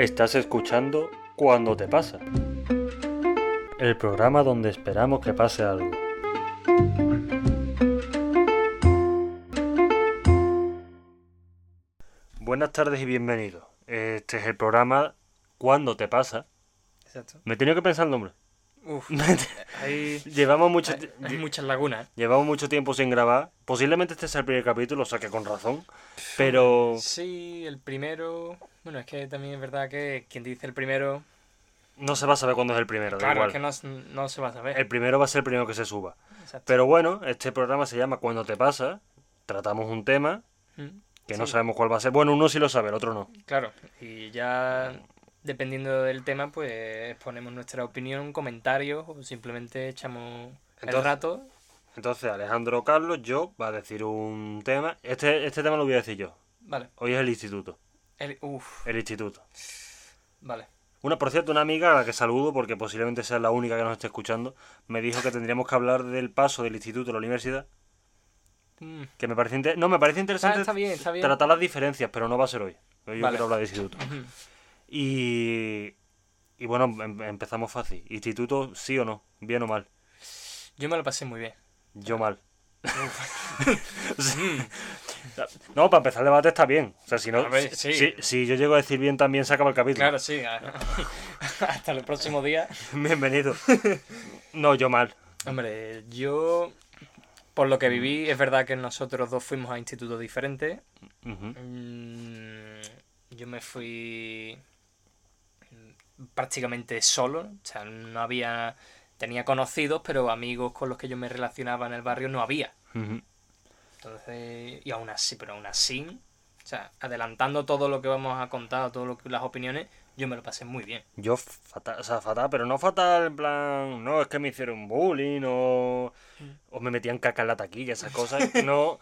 Estás escuchando Cuando te pasa. El programa donde esperamos que pase algo. Buenas tardes y bienvenidos. Este es el programa Cuando te pasa. Exacto. Me he tenido que pensar el nombre. Uf, hay, Llevamos mucho, hay- hay muchas lagunas. llevamos mucho tiempo sin grabar. Posiblemente este sea el primer capítulo, o sea que con razón. Pero Sí, el primero. Bueno, es que también es verdad que quien dice el primero. no se va a saber cuándo es el primero. Claro, igual. es que no, no se va a saber. El primero va a ser el primero que se suba. Exacto. Pero bueno, este programa se llama Cuando te pasa. Tratamos un tema Mm, que no sabemos cuál va a ser. Bueno, uno sí lo sabe, el otro no. Claro, y ya dependiendo del tema, pues ponemos nuestra opinión, comentarios o simplemente echamos el rato. Entonces, Alejandro Carlos, yo, va a decir un tema. Este, este tema lo voy a decir yo. Vale. Hoy es el instituto. El, uf, El instituto. vale. Una, por cierto, una amiga a la que saludo, porque posiblemente sea la única que nos esté escuchando, me dijo que tendríamos que hablar del paso del instituto a la universidad. Mm, Que me parece No, me parece interesante está bien, está bien. tratar las diferencias, pero no va a ser hoy. Hoy yo Vale. quiero hablar de instituto. Y, y bueno, em- empezamos fácil. Instituto, sí o no, bien o mal. Yo me lo pasé muy bien. Yo mal. no, para empezar el debate está bien. O sea, si no, ver, si, sí. si- si yo llego a decir bien también se acaba el capítulo. Claro, sí. Hasta el próximo día. Bienvenido. No, yo mal. Hombre, yo, por lo que viví, es verdad que nosotros dos fuimos a institutos diferentes. Mm, Yo me fui mm, prácticamente solo, o sea, no había, tenía conocidos, pero amigos con los que yo me relacionaba en el barrio no había. Entonces, y aún así, pero aún así, o sea, adelantando todo lo que vamos a contar, todas las opiniones, yo me lo pasé muy bien. Yo fatal, o sea, fatal, pero no fatal en plan, no, es que me hicieron bullying o, o me metían caca en la taquilla, esas cosas. No,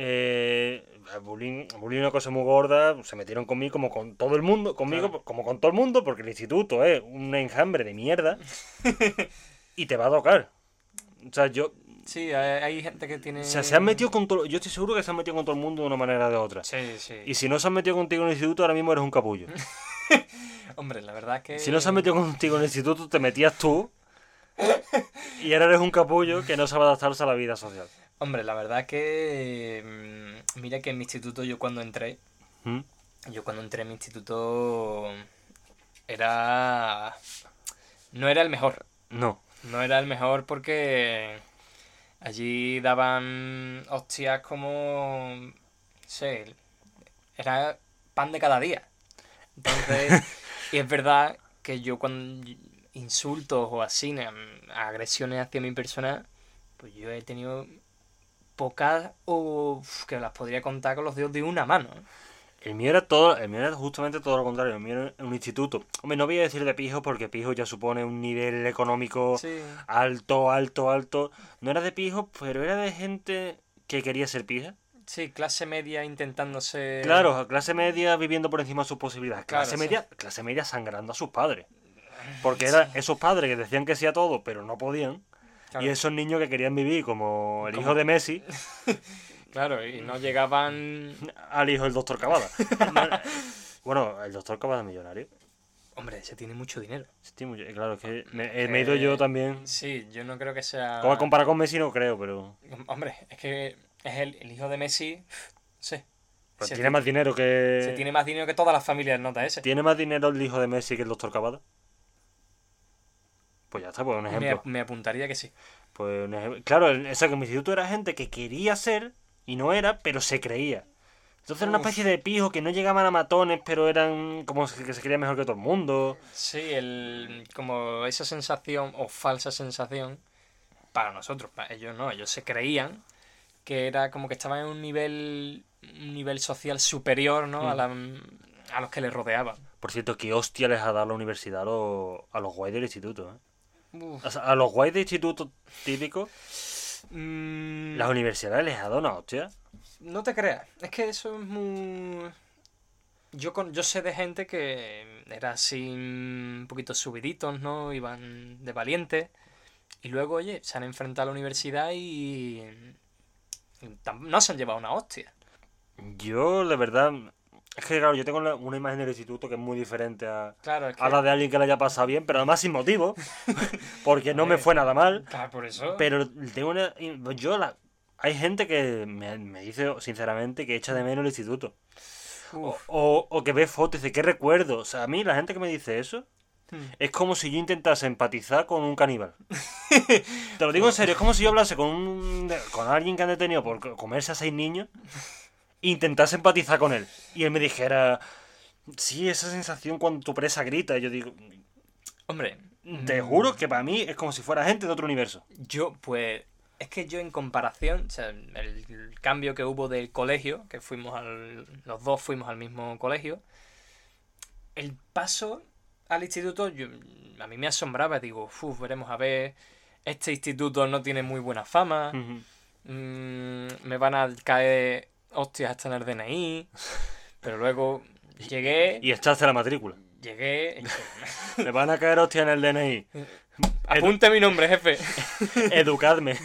eh, bullying, bullying una cosa muy gorda, se metieron conmigo como con todo el mundo, conmigo Claro. como con todo el mundo, porque el instituto es un enjambre de mierda y te va a tocar. O sea, yo, Sí, hay, hay gente que tiene... o sea, se han metido con todo, yo estoy seguro que se han metido con todo el mundo de una manera o de otra. Sí, sí. Y si no se han metido contigo en el instituto, ahora mismo eres un capullo. Hombre, la verdad es que... Si no se han metido contigo en el instituto, te metías tú. Y ahora eres un capullo que no sabe adaptarse a la vida social. Hombre, la verdad que... mm, Mira que en mi instituto yo cuando entré, ¿Mm? Yo cuando entré en mi instituto era... No era el mejor. No. No era el mejor porque allí daban hostias como... No sé, era pan de cada día. Entonces, y es verdad que yo cuando insultos o así, mm, agresiones hacia mi persona, pues yo he tenido pocas o que las podría contar con los dedos de una mano. El mío era todo, el mío era justamente todo lo contrario. El mío era un instituto. Hombre, no voy a decir de pijo porque pijo ya supone un nivel económico Sí. alto, alto, alto. No era de pijo, pero era de gente que quería ser pija. Sí, clase media intentándose... Claro, clase media viviendo por encima de sus posibilidades. Claro, Clase sí. media, clase media sangrando a sus padres. Porque eran esos padres que decían que sí a todo, pero no podían. Claro, Y esos niños que querían vivir como el hijo de Messi claro, y no llegaban... al hijo del doctor Cavada. bueno, el doctor Cavada millonario. Hombre, se tiene mucho dinero. Sí, muy- claro, es que me, eh, me he ido yo también. Sí, yo no creo que sea... Como comparar con Messi no creo, pero Hombre, es que es el, el hijo de Messi... Sí. pues Se tiene ti- más dinero que... Se tiene más dinero que todas las familias nota ese. ¿Tiene más dinero el hijo de Messi que el doctor Cavada? Pues ya está, pues un ejemplo. me apuntaría que sí. Pues Claro, el- o sea, que mi instituto era gente que quería ser y no era, pero se creía. Entonces era una especie de pijo que no llegaban a matones, pero eran como que se creía mejor que todo el mundo. Sí, el, como esa sensación o falsa sensación para nosotros, para ellos no, ellos se creían que era como que estaban en un nivel un nivel social superior, ¿no? A, la- a los que les rodeaban. Por cierto, qué hostia les ha dado la universidad a los, a los guays del instituto, ¿eh? Uf. O sea, a los guays de instituto típicos, Mm, las universidades les ha dado una hostia. No te creas, es que eso es muy... Yo, con, yo sé de gente que era así un poquito subiditos, ¿no? Iban de valientes. Y luego, oye, se han enfrentado a la universidad y... no se han llevado una hostia. Yo, de verdad, es que claro, yo tengo la- una imagen del instituto que es muy diferente a, Claro, es que... a la de alguien que le haya pasado bien, pero además sin motivo, porque no me fue nada mal. Claro, por eso. Pero tengo una. Yo la. Hay gente que me, me dice sinceramente que echa de menos el instituto. O, Uf. o- o que ve fotos y dice, ¿qué recuerdo? O sea, a mí la gente que me dice eso Hmm. es como si yo intentase empatizar con un caníbal. Te lo digo en serio, es como si yo hablase con, un, con alguien que han detenido por co- comerse a seis niños intentase empatizar con él. Y él me dijera, sí, esa sensación cuando tu presa grita. Y yo digo, Hombre, te mm, juro que para mí es como si fuera gente de otro universo. Yo, pues, es que yo en comparación, o sea, el, cambio que hubo del colegio, que fuimos al, los dos fuimos al mismo colegio, el paso al instituto, yo, a mí me asombraba, digo, uff, veremos a ver, este instituto no tiene muy buena fama, mm, me van a caer hostias hasta en el DNI, pero luego llegué, Y echaste la matrícula. llegué, Me van a caer hostia en el DNI. apunte mi nombre, jefe, Educadme.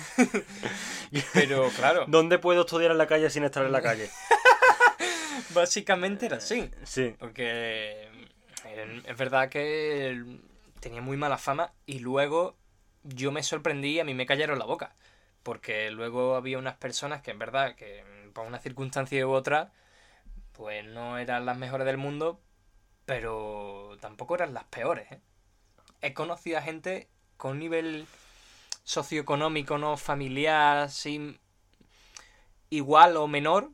pero claro, ¿Dónde puedo estudiar en la calle sin estar en la calle? básicamente era así. Sí. Porque eh, es verdad que tenía muy mala fama y luego yo me sorprendí y a mí me cayeron la boca. Porque luego había unas personas que en verdad, que por una circunstancia u otra, pues no eran las mejores del mundo, pero tampoco eran las peores. ¿eh? He conocido a gente con nivel socioeconómico, no familiar, sin igual o menor,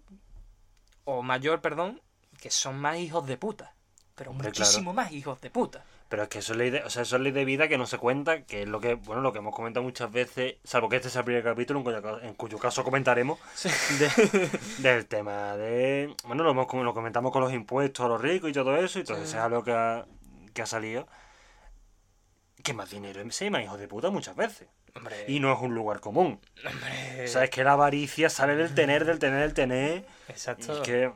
o mayor, perdón, que son más hijos de puta. Pero Hombre, muchísimo más hijos de puta. Pero es que eso es, ley de, o sea, eso es ley de vida que no se cuenta, que es lo que, bueno, lo que hemos comentado muchas veces, salvo que este sea el primer capítulo, en cuyo, en cuyo caso comentaremos, de- del tema de, bueno, lo, hemos, lo comentamos con los impuestos a los ricos y todo eso, y entonces Sí. es algo que ha, que ha salido. Que más dinero se más hijos de puta muchas veces. Hombre, Y no es un lugar común. hombre, O sea, es que la avaricia sale del tener, del tener, del tener. Y exacto. es que,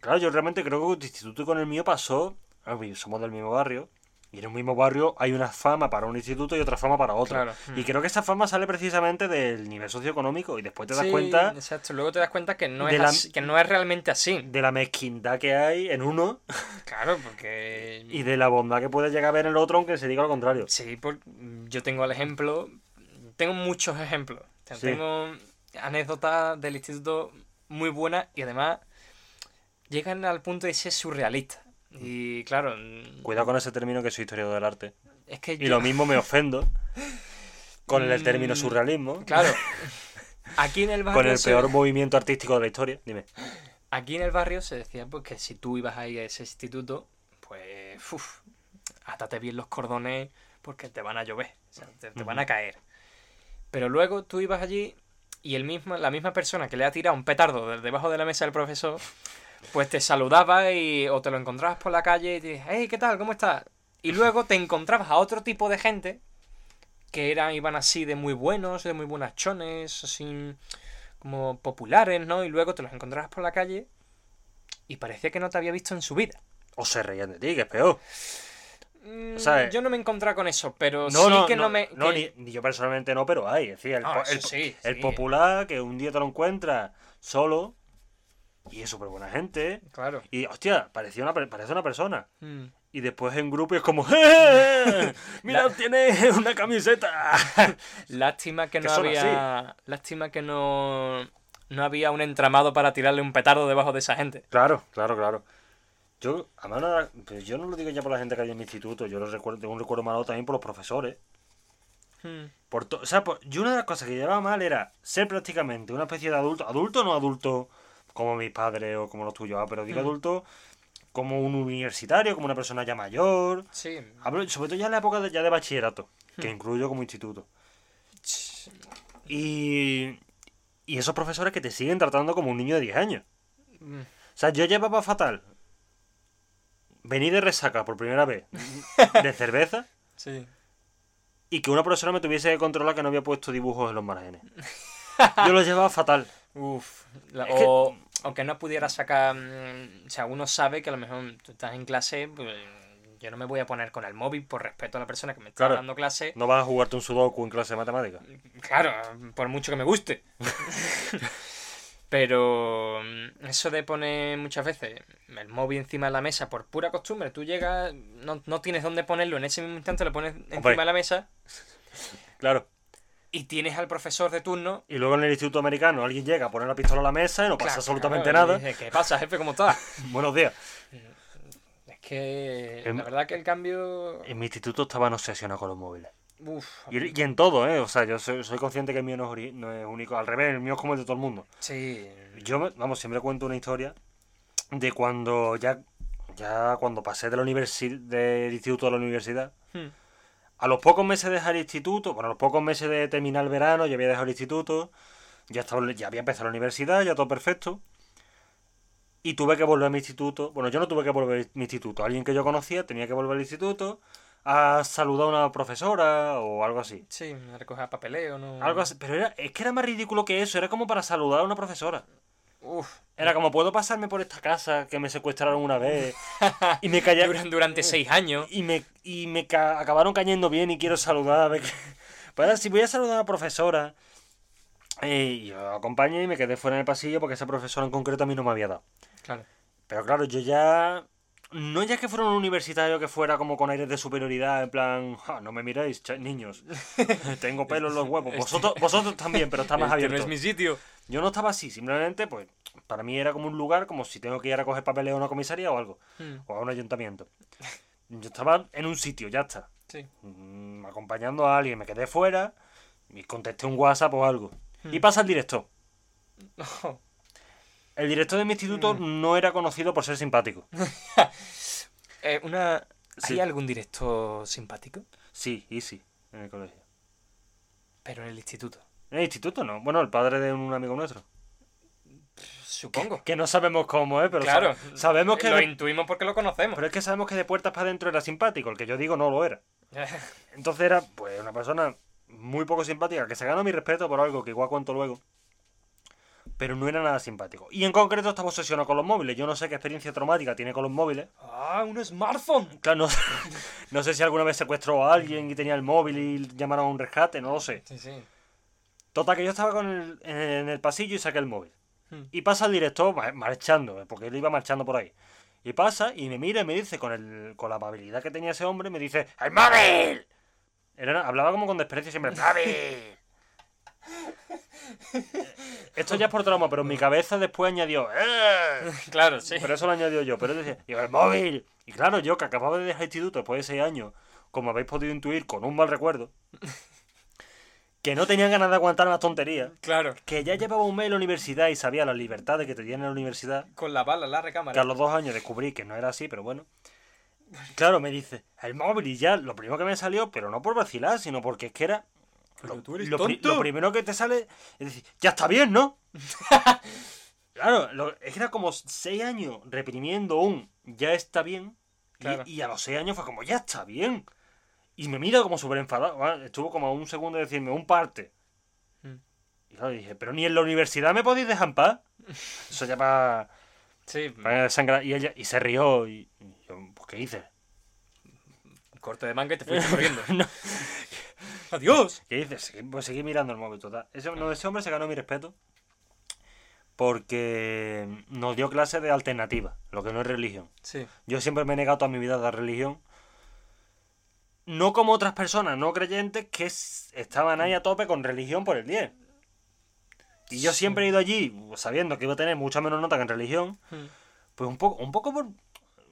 claro, yo realmente creo que tu instituto y con el mío pasó. Somos del mismo barrio. Y en un mismo barrio hay una fama para un instituto y otra fama para otro. Claro. Y creo que esa fama sale precisamente del nivel socioeconómico. Y después te das Sí, cuenta Exacto, luego te das cuenta que no, es la- así- que no es realmente así. de la mezquindad que hay en uno Claro, porque... y de la bondad que puede llegar a ver en el otro, aunque se diga lo contrario. Sí, por- yo tengo el ejemplo, tengo muchos ejemplos. O sea, Sí. Tengo anécdotas del instituto muy buenas y además llegan al punto de ser surrealistas. Y claro, Cuidado con ese término que soy historiador del arte. es que Y yo- lo mismo me ofendo con el término Mm, surrealismo. Claro, aquí en el barrio... Con el se- peor movimiento artístico de la historia. Dime. Aquí en el barrio se decía pues, que si tú ibas ahí a ese instituto, pues, uf, átate bien los cordones porque te van a llover, o sea, te, te van a caer. Pero luego tú ibas allí y el mismo, la misma persona que le ha tirado un petardo de- debajo de la mesa del profesor, pues te saludaba y, o te lo encontrabas por la calle y te dices, hey, ¿qué tal? ¿Cómo estás? Y luego te encontrabas a otro tipo de gente que eran, iban así de muy buenos, de muy buenas chones, así como populares, ¿no? Y luego te los encontrabas por la calle y parecía que no te había visto en su vida. O se reían de ti, que es peor. Mm, sea, yo no me encontraba con eso, pero No, sí no, que no, no, me... no, que- ni, ni yo personalmente no, pero hay. Es decir, el, po- sí, el sí. popular que un día te lo encuentras solo y es súper buena gente. Claro. Y, hostia, parecía una, parece una persona. Mm. Y después en grupo es como, ¡Eh! ¡Mira, tiene una camiseta! Lástima que no había... Lástima que no... No había un entramado para tirarle un petardo debajo de esa gente. claro, claro, claro. Yo, además, no yo no lo digo ya por la gente que hay en mi instituto, yo lo recuerdo, tengo un recuerdo malo también por los profesores. Mm. Por to- o sea, por- yo una de las cosas que llevaba mal era ser prácticamente una especie de adulto, adulto no adulto como mis padres o como los tuyos, ah, pero digo Mm. adulto como un universitario, como una persona ya mayor. Sí. Hablo sobre todo ya en la época de, ya de bachillerato, que Mm. incluyo como instituto. Y, y esos profesores que te siguen tratando como un niño de 10 años. Mm. O sea, yo llevaba fatal venir de resaca por primera vez de cerveza Sí. y que una profesora me tuviese que controlar que no había puesto dibujos en los márgenes. Yo lo llevaba fatal. Uf. la- que- o, o que no pudiera sacar... mm, O sea, uno sabe que a lo mejor tú estás en clase... Pues, yo no me voy a poner con el móvil por respeto a la persona que me está Claro. dando clase. No vas a jugarte un sudoku en clase de matemáticas. Claro, por mucho que me guste. Pero mm, eso de poner muchas veces el móvil encima de la mesa por pura costumbre, tú llegas, no, no tienes dónde ponerlo, en ese mismo instante lo pones encima Hombre. de la mesa Claro. Y tienes al profesor de turno. Y luego en el Instituto Americano alguien llega a poner la pistola a la mesa y no pasa Claro, absolutamente claro, nada. ¿Qué pasa, jefe? ¿Cómo estás? Buenos días. Es que la verdad que el cambio... En mi instituto estaban obsesionados con los móviles. Uf, Y, y en todo, ¿eh? O sea, yo soy, soy consciente que el mío no es, no es único. Al revés, el mío es como el de todo el mundo. sí. Yo, vamos, siempre cuento una historia de cuando ya, ya cuando pasé de la del instituto a la universidad. Hmm. A los pocos meses de dejar el instituto, bueno, a los pocos meses de terminar el verano, ya había dejado el instituto, ya, estaba, ya había empezado la universidad, ya todo perfecto. Y tuve que volver a mi instituto. Bueno, yo no tuve que volver a mi instituto. Alguien que yo conocía tenía que volver al instituto a saludar a una profesora o algo así. Sí, a recoger papeleo, ¿no? Algo así. Pero era, es que era más ridículo que eso. Era como para saludar a una profesora. Uf. Era como, ¿puedo pasarme por esta casa que me secuestraron una vez? Y me callaron. Duran- durante seis años. Y me, y me ca- acabaron cayendo bien y quiero saludar. a ver qué- Pues si voy a saludar a la profesora. eh, yo acompañé y me quedé fuera en el pasillo porque esa profesora en concreto a mí no me había dado. Claro. Pero claro, yo ya. No ya que fuera un universitario que fuera como con aires de superioridad, en plan, "Ja, no me miréis, niños. Tengo pelo en los huevos. Vosotros, vosotros también, pero está más Este abierto. no es mi sitio. Yo no estaba así, simplemente, pues, para mí era como un lugar, como si tengo que ir a coger papeleo a una comisaría o algo, Hmm, o a un ayuntamiento. Yo estaba en un sitio, ya está. Sí. Mm, acompañando a alguien, me quedé fuera y contesté un WhatsApp o algo. Hmm. Y pasa el director. Oh, El director de mi instituto Hmm. no era conocido por ser simpático. Eh, una... ¿Hay Sí. algún director simpático? Sí, y sí, en el colegio. Pero en el instituto. En el instituto no. Bueno, el padre de un amigo nuestro. Supongo. Que no sabemos cómo es, pero Claro. sa- sabemos que... Lo de- intuimos porque lo conocemos. Pero es que sabemos que de puertas para adentro era simpático. El que yo digo no lo era. Entonces era, pues, una persona muy poco simpática, que se ganó mi respeto por algo que igual cuento luego. Pero no era nada simpático. Y en concreto estaba obsesionado con los móviles. Yo no sé qué experiencia traumática tiene con los móviles. ¡Ah, un smartphone! Claro, no, no sé si alguna vez secuestró a alguien y tenía el móvil y llamaron a un rescate, no lo sé. Sí, sí. Total, que yo estaba con el- en el pasillo y saqué el móvil. Hmm. Y pasa el director ma- marchando, eh, porque él iba marchando por ahí. Y pasa y me mira y me dice, con, el, con la amabilidad que tenía ese hombre, me dice, ¡El móvil! Era- hablaba como con desprecio siempre, ¡El móvil! Esto ya es por trauma, pero en mi cabeza después añadió, ¡Eh! Claro, sí. Pero eso lo añadió yo. Pero él decía, digo, el móvil. Y claro, yo que acababa de dejar el instituto después de seis años, como habéis podido intuir, con un mal recuerdo, que no tenía ganas de aguantar más tonterías, Claro. que ya llevaba un mes en la universidad y sabía las libertades que te dieron en la universidad, Con la bala, la que a recámara. los dos años descubrí que no era así, pero bueno. Claro, me dice, el móvil y ya, lo primero que me salió, pero no por vacilar, sino porque es que era... Lo, tú eres lo pri- tonto. lo primero que te sale es decir, ya está bien, ¿no? claro, lo- es que era como seis años reprimiendo un ya está bien. y- Claro. Y, a los seis años fue como ya está bien. Y me mira como súper enfadado. ¿vale? Estuvo como un segundo de decirme un parte. Mm. Y claro, dije, pero ni en la universidad me podéis dejar en paz. Eso ya para Sí, sangrar. Y ella y se rió. Y, y yo, pues, ¿qué hice? corte de manga y te fuiste corriendo. No. ¡Adiós! ¿Qué dices? Seguí- Pues seguí mirando el móvil total. Ese, no, ese hombre se ganó mi respeto porque nos dio clase de alternativa, lo que no es religión. Sí. Yo siempre me he negado toda mi vida a la religión. No como otras personas no creyentes que estaban ahí a tope con religión por el 10. Y yo Sí. siempre he ido allí sabiendo que iba a tener mucha menos nota que en religión. Hmm. Pues un poco, un poco por.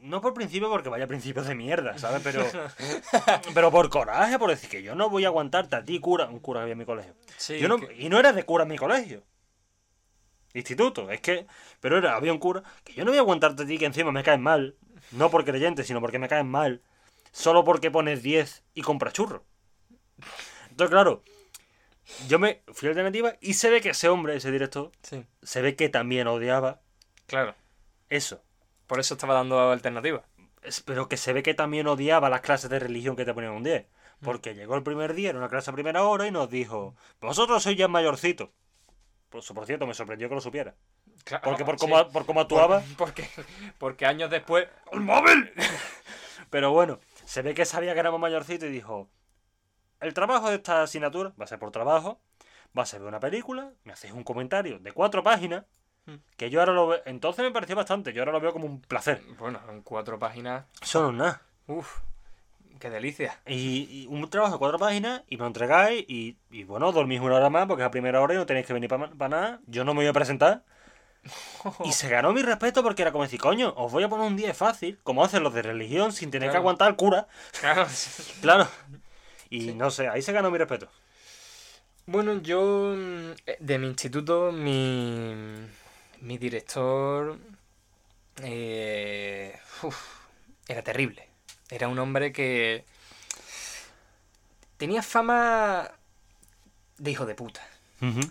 No por principio, porque vaya principios de mierda, ¿sabes? Pero. pero por coraje, por decir que yo no voy a aguantarte a ti, cura. Un cura que había en mi colegio. Sí, Yo no- que- Y no era de cura en mi colegio. Instituto, es que. Pero era, había un cura que yo no voy a aguantarte a ti que encima me caes mal. No por creyente, sino porque me caes mal. Solo porque pones 10 y compras churros. Entonces, claro. Yo me fui a alternativa y se ve que ese hombre, ese director, Sí, se ve que también odiaba claro. eso. Por eso estaba dando alternativa. Es- Pero que se ve que también odiaba las clases de religión que te ponían un 10. Porque llegó el primer día, en una clase a primera hora, y nos dijo: Vosotros sois ya mayorcitos. Por, por cierto, me sorprendió que lo supiera. Claro, Porque por sí. cómo, por cómo actuaba. Porque, porque años después. ¡El móvil! Pero bueno, se ve que sabía que éramos mayorcitos y dijo: El trabajo de esta asignatura va a ser por trabajo, va a ser ver una película, me hacéis un comentario de cuatro páginas Mm. Que yo ahora lo veo. Entonces me pareció bastante. Yo ahora lo veo como un placer. Bueno, en cuatro páginas. Es nada. Uf, qué delicia. Y, y un trabajo de cuatro páginas y me lo entregáis y, y bueno, dormís una hora más porque es a primera hora y no tenéis que venir para nada. Yo no me voy a presentar. Y se ganó mi respeto porque era como decir, coño, os voy a poner un día fácil, como hacen los de religión, sin tener que aguantar al cura. Claro. Claro. Y Sí. no sé, ahí se ganó mi respeto. Bueno, yo mm, eh, de mi instituto, mi, mi director eh, uf, era terrible. Era un hombre que tenía fama de hijo de puta.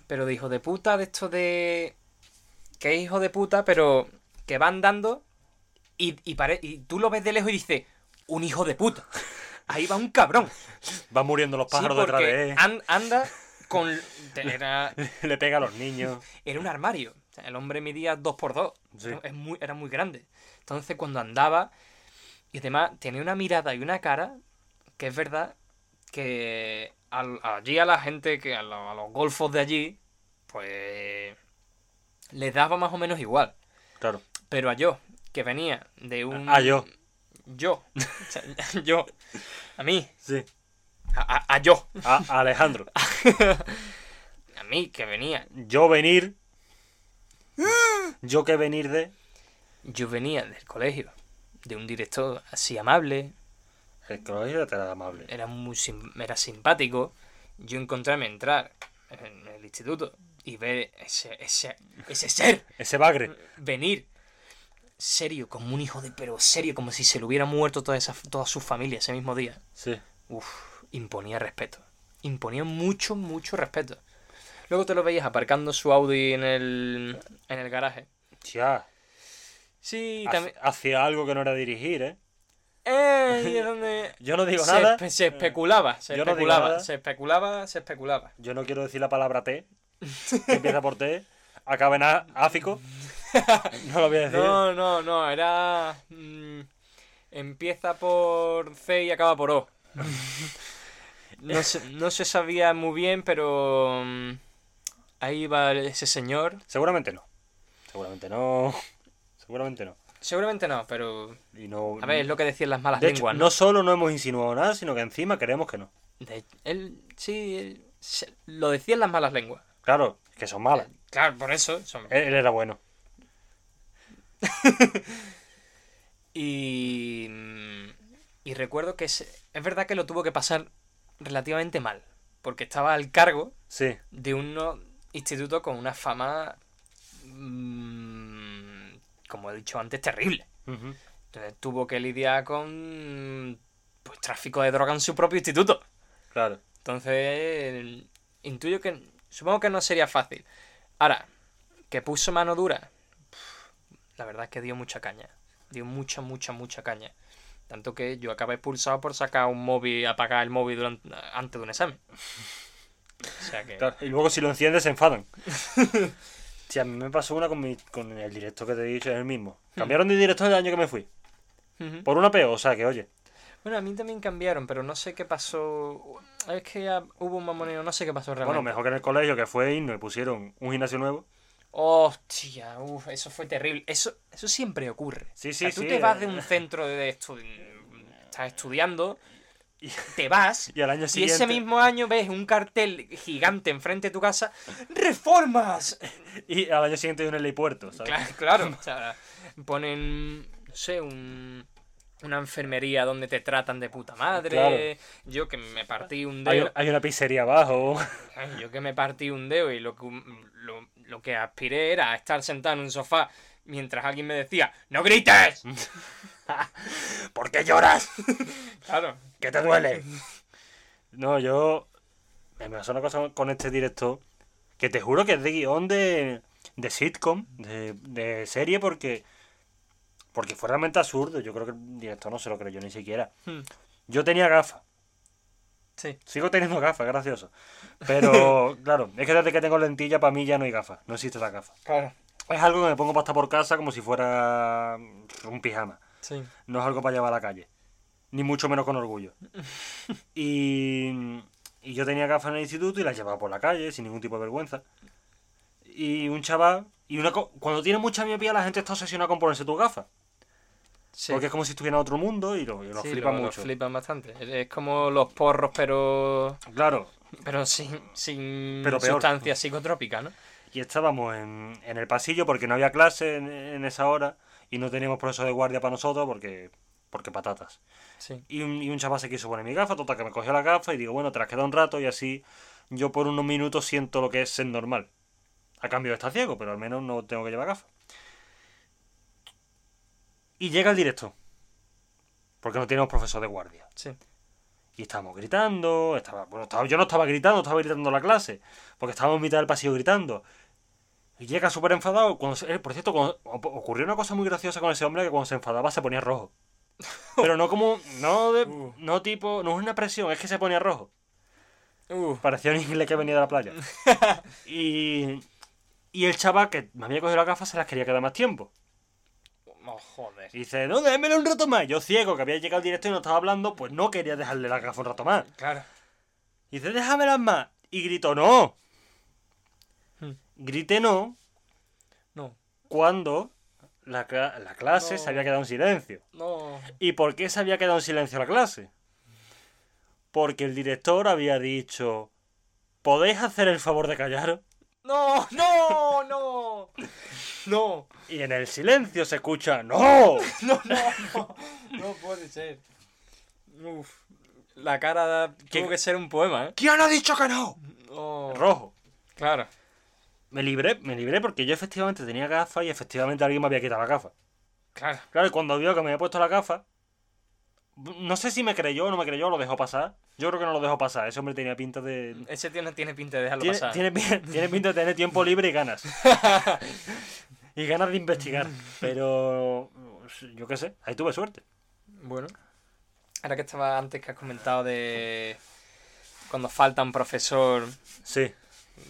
Pero de hijo de puta, de esto de... Que es hijo de puta, pero que va andando y, y, pare- y tú lo ves de lejos y dices, un hijo de puta. Ahí va un cabrón. Van muriendo los Sí, pájaros detrás de él. an- anda con... Era, Le pega a los niños. era un armario. O sea, el hombre medía 2 por 2 Sí. Es muy, era muy grande. Entonces cuando andaba, y además tenía una mirada y una cara, que es verdad que al- allí a la gente, que a, lo- a los golfos de allí, pues les daba más o menos igual. Claro. Pero a yo, que venía de un... A yo. Yo. O sea, yo. A mí. Sí. A, a- a yo. A Alejandro. A mí, que venía. Yo venir. Yo que venir de. Yo venía del colegio. De un director así amable. El colegio era amable. Era muy sim- era simpático. Yo encontrarme entrar en el instituto y ver ese, ese, ese ser Ese bagre. venir serio, como un hijo de... Pero serio, como si se le hubiera muerto toda, esa, toda su familia ese mismo día. Sí. Uf, imponía respeto. Imponía mucho, mucho respeto. Luego te lo veías aparcando su Audi en el, en el garaje. Ya. Sí, también... Hacía algo que no era dirigir, ¿eh? Eh, y es donde... Yo no digo se, nada. espe- se especulaba, se Yo especulaba, se especulaba, se especulaba. Yo no quiero decir la palabra T. Que empieza por T. Acaba en A- áfico. No lo voy a decir. No, no, no, era... mm, empieza por C y acaba por O. No se, no se sabía muy bien, pero... mm, ahí va ese señor. Seguramente no. Seguramente no. Seguramente no. Seguramente no, pero... Y no. A ver, es lo que decían las malas de hecho, lenguas, no solo no hemos insinuado nada, sino que encima queremos que no. De- él, sí, él- se- lo decían las malas lenguas. Claro, que son malas. Claro, por eso. son- Él, él era bueno. Y, y recuerdo que es, es verdad que lo tuvo que pasar relativamente mal, porque estaba al cargo Sí. de un instituto con una fama, mm, como he dicho antes, terrible. Entonces tuvo que lidiar con pues, tráfico de droga en su propio instituto. Claro. Entonces, intuyo que. Supongo que no sería fácil. Ahora, que puso mano dura. La verdad es que dio mucha caña. Dio mucha, mucha, mucha caña. Tanto que yo acabé expulsado por sacar un móvil, apagar el móvil durante, antes de un examen. O sea que. Claro, Y luego si lo enciendes se enfadan. Sí, a mí me pasó una con, mi, con el director que te he dicho, es el mismo. Cambiaron de director el año que me fui. Por una peor, o sea que oye. Bueno, a mí también cambiaron, pero no sé qué pasó. Es que ya hubo un mamoneo, no sé qué pasó realmente. Bueno, mejor que en el colegio que fue y pusieron un gimnasio nuevo. Hostia, uf, eso fue terrible. Eso, eso siempre ocurre. Sí, O sí, sea, tú sí, te vas eh. de un centro de estu- estás estudiando, te vas, Y al año y siguiente. ese mismo año ves un cartel gigante enfrente de tu casa, ¡Reformas! Y al año siguiente hay un helipuerto, ¿sabes? Claro, claro. o sea, ponen, no sé, un, una enfermería donde te tratan de puta madre. Claro. Yo que me partí un dedo. hay una pizzería abajo. Yo que me partí un dedo y lo que, lo, lo que aspiré era a estar sentado en un sofá mientras alguien me decía ¡No grites! ¿Por qué lloras? Claro. ¿Qué te duele? No, yo. Me pasó una cosa con este director. Que te juro que es de guion de. de sitcom, de, de serie, porque. Porque fue realmente absurdo. Yo creo que el director no se lo creyó ni siquiera. Hmm. Yo tenía gafas. Sí. Sigo teniendo gafas, gracioso. Pero, claro, es que desde que tengo lentilla, para mí ya no hay gafas. No existe la gafa. Claro. Es algo que me pongo para estar por casa como si fuera un pijama. Sí. No es algo para llevar a la calle. Ni mucho menos con orgullo. Y, y yo tenía gafas en el instituto y las llevaba por la calle sin ningún tipo de vergüenza. Y un chaval Y una cuando tienes mucha miopía, la gente está obsesionada con ponerse tus gafas. Sí. Porque es como si estuviera en otro mundo y lo, y lo Sí, flipan lo- lo mucho. flipan bastante. Es como los porros, pero Claro. pero sin, sin Pero psicotrópicas, ¿no? Y estábamos en, en el pasillo porque no había clase en, en esa hora y no teníamos profesor de guardia para nosotros porque, porque patatas. Sí. Y un, y un chaval se quiso poner mi gafa, total que me cogió la gafa y digo, bueno, te las queda un rato y así yo por unos minutos siento lo que es ser normal. A cambio de estar ciego, pero al menos no tengo que llevar gafas. Y llega el directo. Porque no tenemos profesor de guardia. Sí. Y estábamos gritando, estaba, bueno, estaba, yo no estaba gritando, estaba gritando la clase, porque estábamos en mitad del pasillo gritando. Y llega súper enfadado, cuando se- eh, por cierto, cuando- ocurrió una cosa muy graciosa con ese hombre que cuando se enfadaba se ponía rojo. Pero no como, no de, Uh. no tipo, no es una presión, es que se ponía rojo. Uh, Parecía un inglés que venía de la playa. Y, y el chaval que me había cogido las gafas se las quería quedar más tiempo. oh, joder. Y dice, no, démelo un rato más. Yo ciego, que había llegado al directo y no estaba hablando, pues no quería dejarle las gafas un rato más. Claro. Y dice, déjamelas más. Y gritó, no. Grité no No. cuando la, la clase No. se había quedado en silencio. No. ¿Y por qué se había quedado en silencio la clase? Porque el director había dicho, ¿podéis hacer el favor de callaros? No, no, no. No. Y en el silencio se escucha, ¡No! No, no, no. No puede ser. Uf. La cara ¿Qué? tuvo que ser un poema, ¿eh? ¿Quién ha dicho que no? Oh, Rojo. claro. Me libré, me libré porque yo efectivamente tenía gafas y efectivamente alguien me había quitado la gafa. Claro. Claro, y cuando vio que me había puesto la gafa, no sé si me creyó o no me creyó, lo dejó pasar. Yo creo que no lo dejó pasar. Ese hombre tenía pinta de. Ese no tiene pinta de dejarlo Tiene, pasar. tiene, tiene pinta de tener tiempo libre y ganas. y ganas de investigar. Pero. Yo qué sé, ahí tuve suerte. Bueno. Ahora que estaba antes que has comentado de cuando falta un profesor, Sí.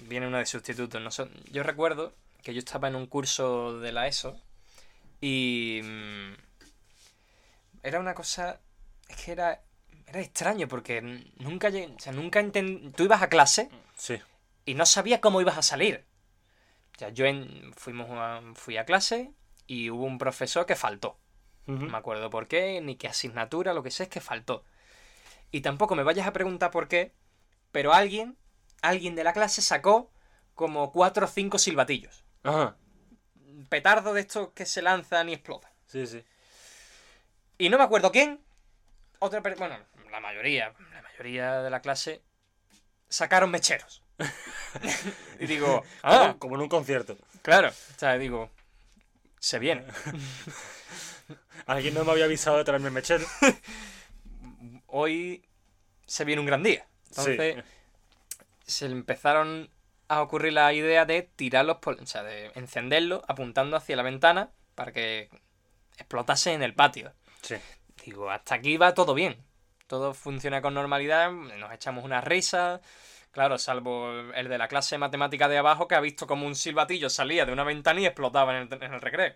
Viene uno de sustitutos. Noso- Yo recuerdo que yo estaba en un curso de la ESO y mm, era una cosa, es que era, era extraño porque nunca, o sea, nunca enten- tú ibas a clase Sí. y no sabías cómo ibas a salir. O sea, yo en- fuimos a- fui a clase y hubo un profesor que faltó. No me acuerdo por qué, ni qué asignatura, lo que sé es que faltó. Y tampoco me vayas a preguntar por qué, pero alguien, alguien de la clase sacó como cuatro o cinco silbatillos. Ajá. Petardo de estos que se lanzan y explotan. Sí, sí. Y no me acuerdo quién. Otra bueno, la mayoría, la mayoría de la clase sacaron mecheros. y digo, ah, Como, como en un concierto. claro. O sea, digo, se viene. Alguien no me había avisado de traerme el mechero. Hoy se viene un gran día. Entonces, se le empezaron a ocurrir la idea de tirarlos, por, o sea, de encenderlos apuntando hacia la ventana para que explotase en el patio. Sí. Digo, hasta aquí va todo bien. Todo funciona con normalidad, nos echamos una risa. Claro, salvo el de la clase de matemática de abajo que ha visto como un silbatillo salía de una ventana y explotaba en el, en el recreo.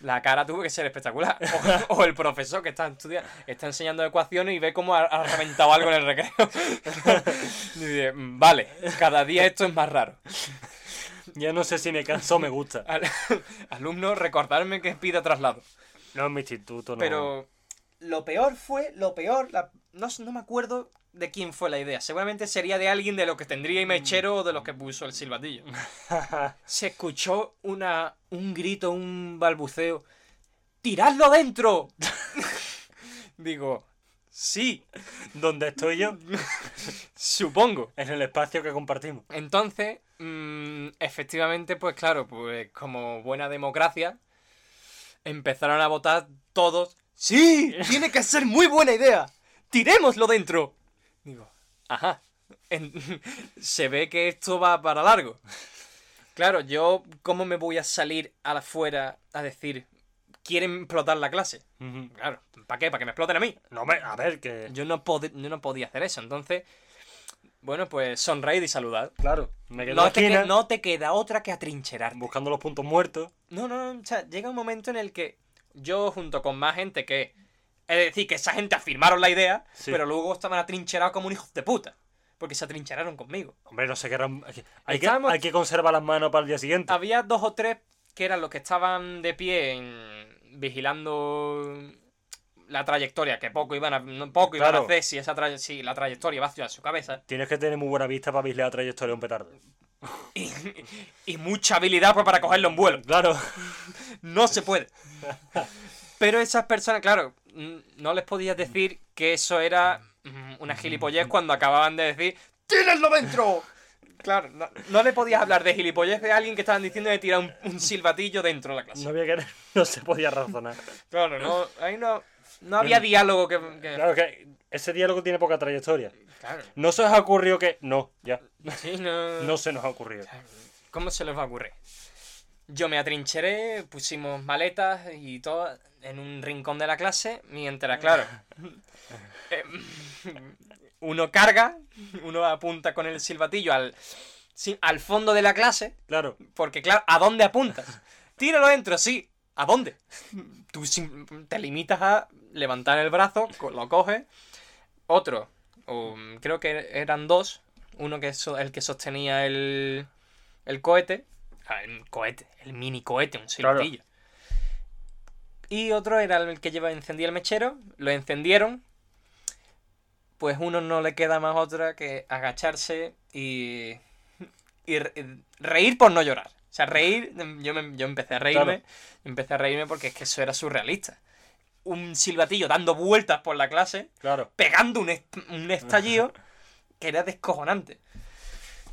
La cara tuvo que ser espectacular. O, o el profesor que está estudiando, está enseñando ecuaciones y ve cómo ha, ha reventado algo en el recreo. y dice, "Mm, vale, cada día esto es más raro. Ya no sé si me canso o me gusta. Al- alumnos, recordarme que pida traslado. No en mi instituto, no. Pero lo peor fue, lo peor, la- no, no me acuerdo de quién fue la idea. Seguramente sería de alguien de los que tendría y mechero o de los que puso el silbatillo. Se escuchó una, un grito, un balbuceo. ¡Tiradlo dentro! Digo, sí, ¿Dónde estoy yo? supongo. En el espacio que compartimos. Entonces, mm, efectivamente, pues claro, pues como buena democracia, empezaron a votar todos. ¡Sí! ¡Tiene que ser muy buena idea! ¡Tirémoslo dentro! Digo, ajá. En- se ve que esto va para largo. Claro, yo, ¿cómo me voy a salir a la afuera a decir, quieren explotar la clase? Claro, ¿para qué? ¿Para que me exploten a mí? No, me, a ver, que. Yo no, yo no podía hacer eso, entonces, bueno, pues sonreír y saludar. Claro, me quedo No la te, que- no te queda otra que atrincherarte. buscando los puntos muertos. No, no, no, o sea, llega un momento en el que yo, junto con más gente que. Es decir, que esa gente afirmaron la idea, Sí. pero luego estaban atrincherados como un hijo de puta. porque se atrincheraron conmigo. Hombre, no sé qué eran. Hay que, hay que, Estábamos- hay que conservar las manos para el día siguiente. Había dos o tres que eran los que estaban de pie en- vigilando la trayectoria, que poco iban a, poco iban a hacer si, esa tra- si la trayectoria va hacia su cabeza. Tienes que tener muy buena vista para vigilar la trayectoria de un petardo. Y, y mucha habilidad pues, para cogerlo en vuelo. Claro. No se puede. Pero esas personas, claro, mm, no les podías decir que eso era mm, una gilipollez cuando acababan de decir ¡Tírenlo dentro! Claro, no, no le podías hablar de gilipollez de alguien que estaban diciendo de tirar un, un silbatillo dentro de la clase. No había que. No se podía razonar. Claro, no, ahí no, no había diálogo que... que- Claro que ese diálogo tiene poca trayectoria. Claro. No se os ha ocurrido que. No, ya. Sí, no... No se nos ha ocurrido. ¿Cómo se les va a ocurrir? Yo me atrincheré, pusimos maletas y todo en un rincón de la clase, mientras, claro, eh, uno carga, uno apunta con el silbatillo al, al fondo de la clase, Claro. porque, claro, ¿a dónde apuntas? Tíralo dentro, sí. ¿A dónde? Tú te limitas a levantar el brazo, lo coges. Otro, o, creo que eran dos. Uno que es el que sostenía el, el cohete. El cohete, el mini cohete, un Claro. silbatillo. Y otro era el que lleva, encendía el mechero. Lo encendieron. Pues uno no le queda más otra que agacharse y, y re- reír por no llorar. O sea, reír, yo, me- yo empecé a reírme, empecé a reírme porque es que eso era surrealista. Un silbatillo dando vueltas por la clase, Claro. pegando un, est- un estallido que era descojonante.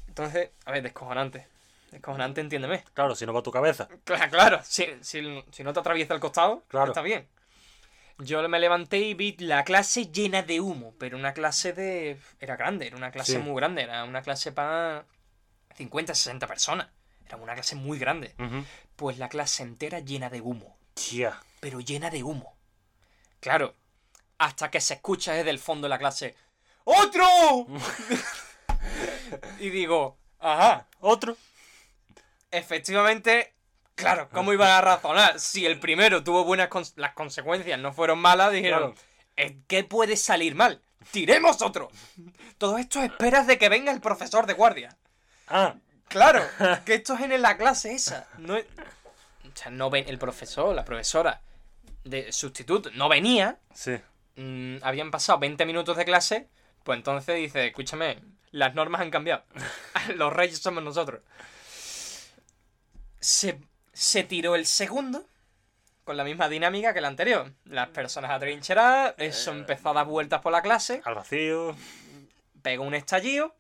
Entonces, a ver, descojonante. Descojonante, entiéndeme. Claro, si no va a tu cabeza. Claro, claro. Si, si- si no te atraviesa el costado, Claro. está bien. Yo me levanté y vi la clase llena de humo, pero una clase de... Era grande, era una clase Sí. muy grande, era una clase para 50, 60 personas. Era una clase muy grande. Pues la clase entera llena de humo, Tía. pero llena de humo. Claro, hasta que se escucha desde el fondo de la clase, ¡Otro! y digo, ajá, Otro. Efectivamente, claro, ¿cómo iban a razonar? Si el primero tuvo buenas cons- las consecuencias no fueron malas, dijeron, Claro. "¿Eh, ¿qué puede salir mal? ¡Tiremos otro! Todo esto esperas de que venga el profesor de guardia. Ah. Claro, que esto es en la clase esa. No, es- o sea, no ven el profesor, la profesora de sustituto, no venía. Sí. mm, habían pasado 20 minutos de clase. Pues entonces dice, escúchame, las normas han cambiado. Los reyes somos nosotros. Se, se tiró el segundo con la misma dinámica que el anterior. Las personas atrincheradas, eso empezó a dar vueltas por la clase, Al vacío. pegó un estallido,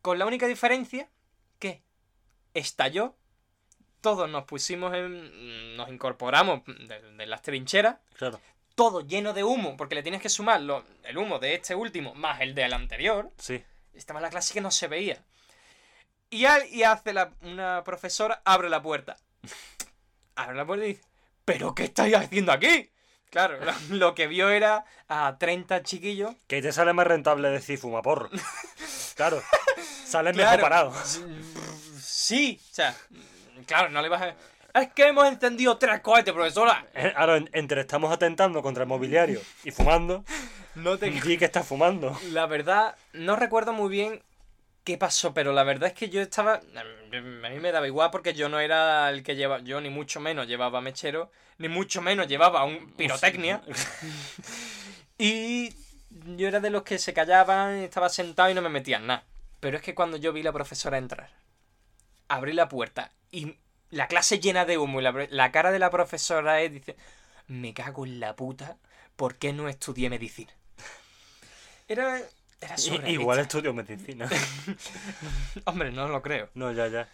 con la única diferencia que estalló, todos nos pusimos en... nos incorporamos de, de las trincheras, Claro. todo lleno de humo, porque le tienes que sumar lo- el humo de este último más el del anterior, Sí. estaba en la clase que no se veía. Y, al- y hace la- una profesora, abre la puerta. Abre la puerta y dice, ¿pero qué estáis haciendo aquí? Claro, lo, que vio era a 30 chiquillos Que te sale más rentable decir fumaporro. Claro. Sales Claro. mejor parado. Sí, o sea, claro, no le vas a... Es que hemos encendido tres cohetes, profesora. Eh, Ahora, en- entre estamos atentando contra el mobiliario y fumando, No te... di que estás fumando. La verdad, no recuerdo muy bien qué pasó, pero la verdad es que yo estaba... A mí me daba igual porque yo no era el que llevaba... Yo ni mucho menos llevaba mechero, ni mucho menos llevaba un pirotecnia. Y yo era de los que se callaban, estaba sentado y no me metían nada. Pero es que cuando yo vi la profesora entrar, abrí la puerta y la clase llena de humo y la, la cara de la profesora es, dice, me cago en la puta, ¿por qué no estudié medicina? Era, era. Igual estudio medicina. Hombre, no lo creo. No, ya, ya.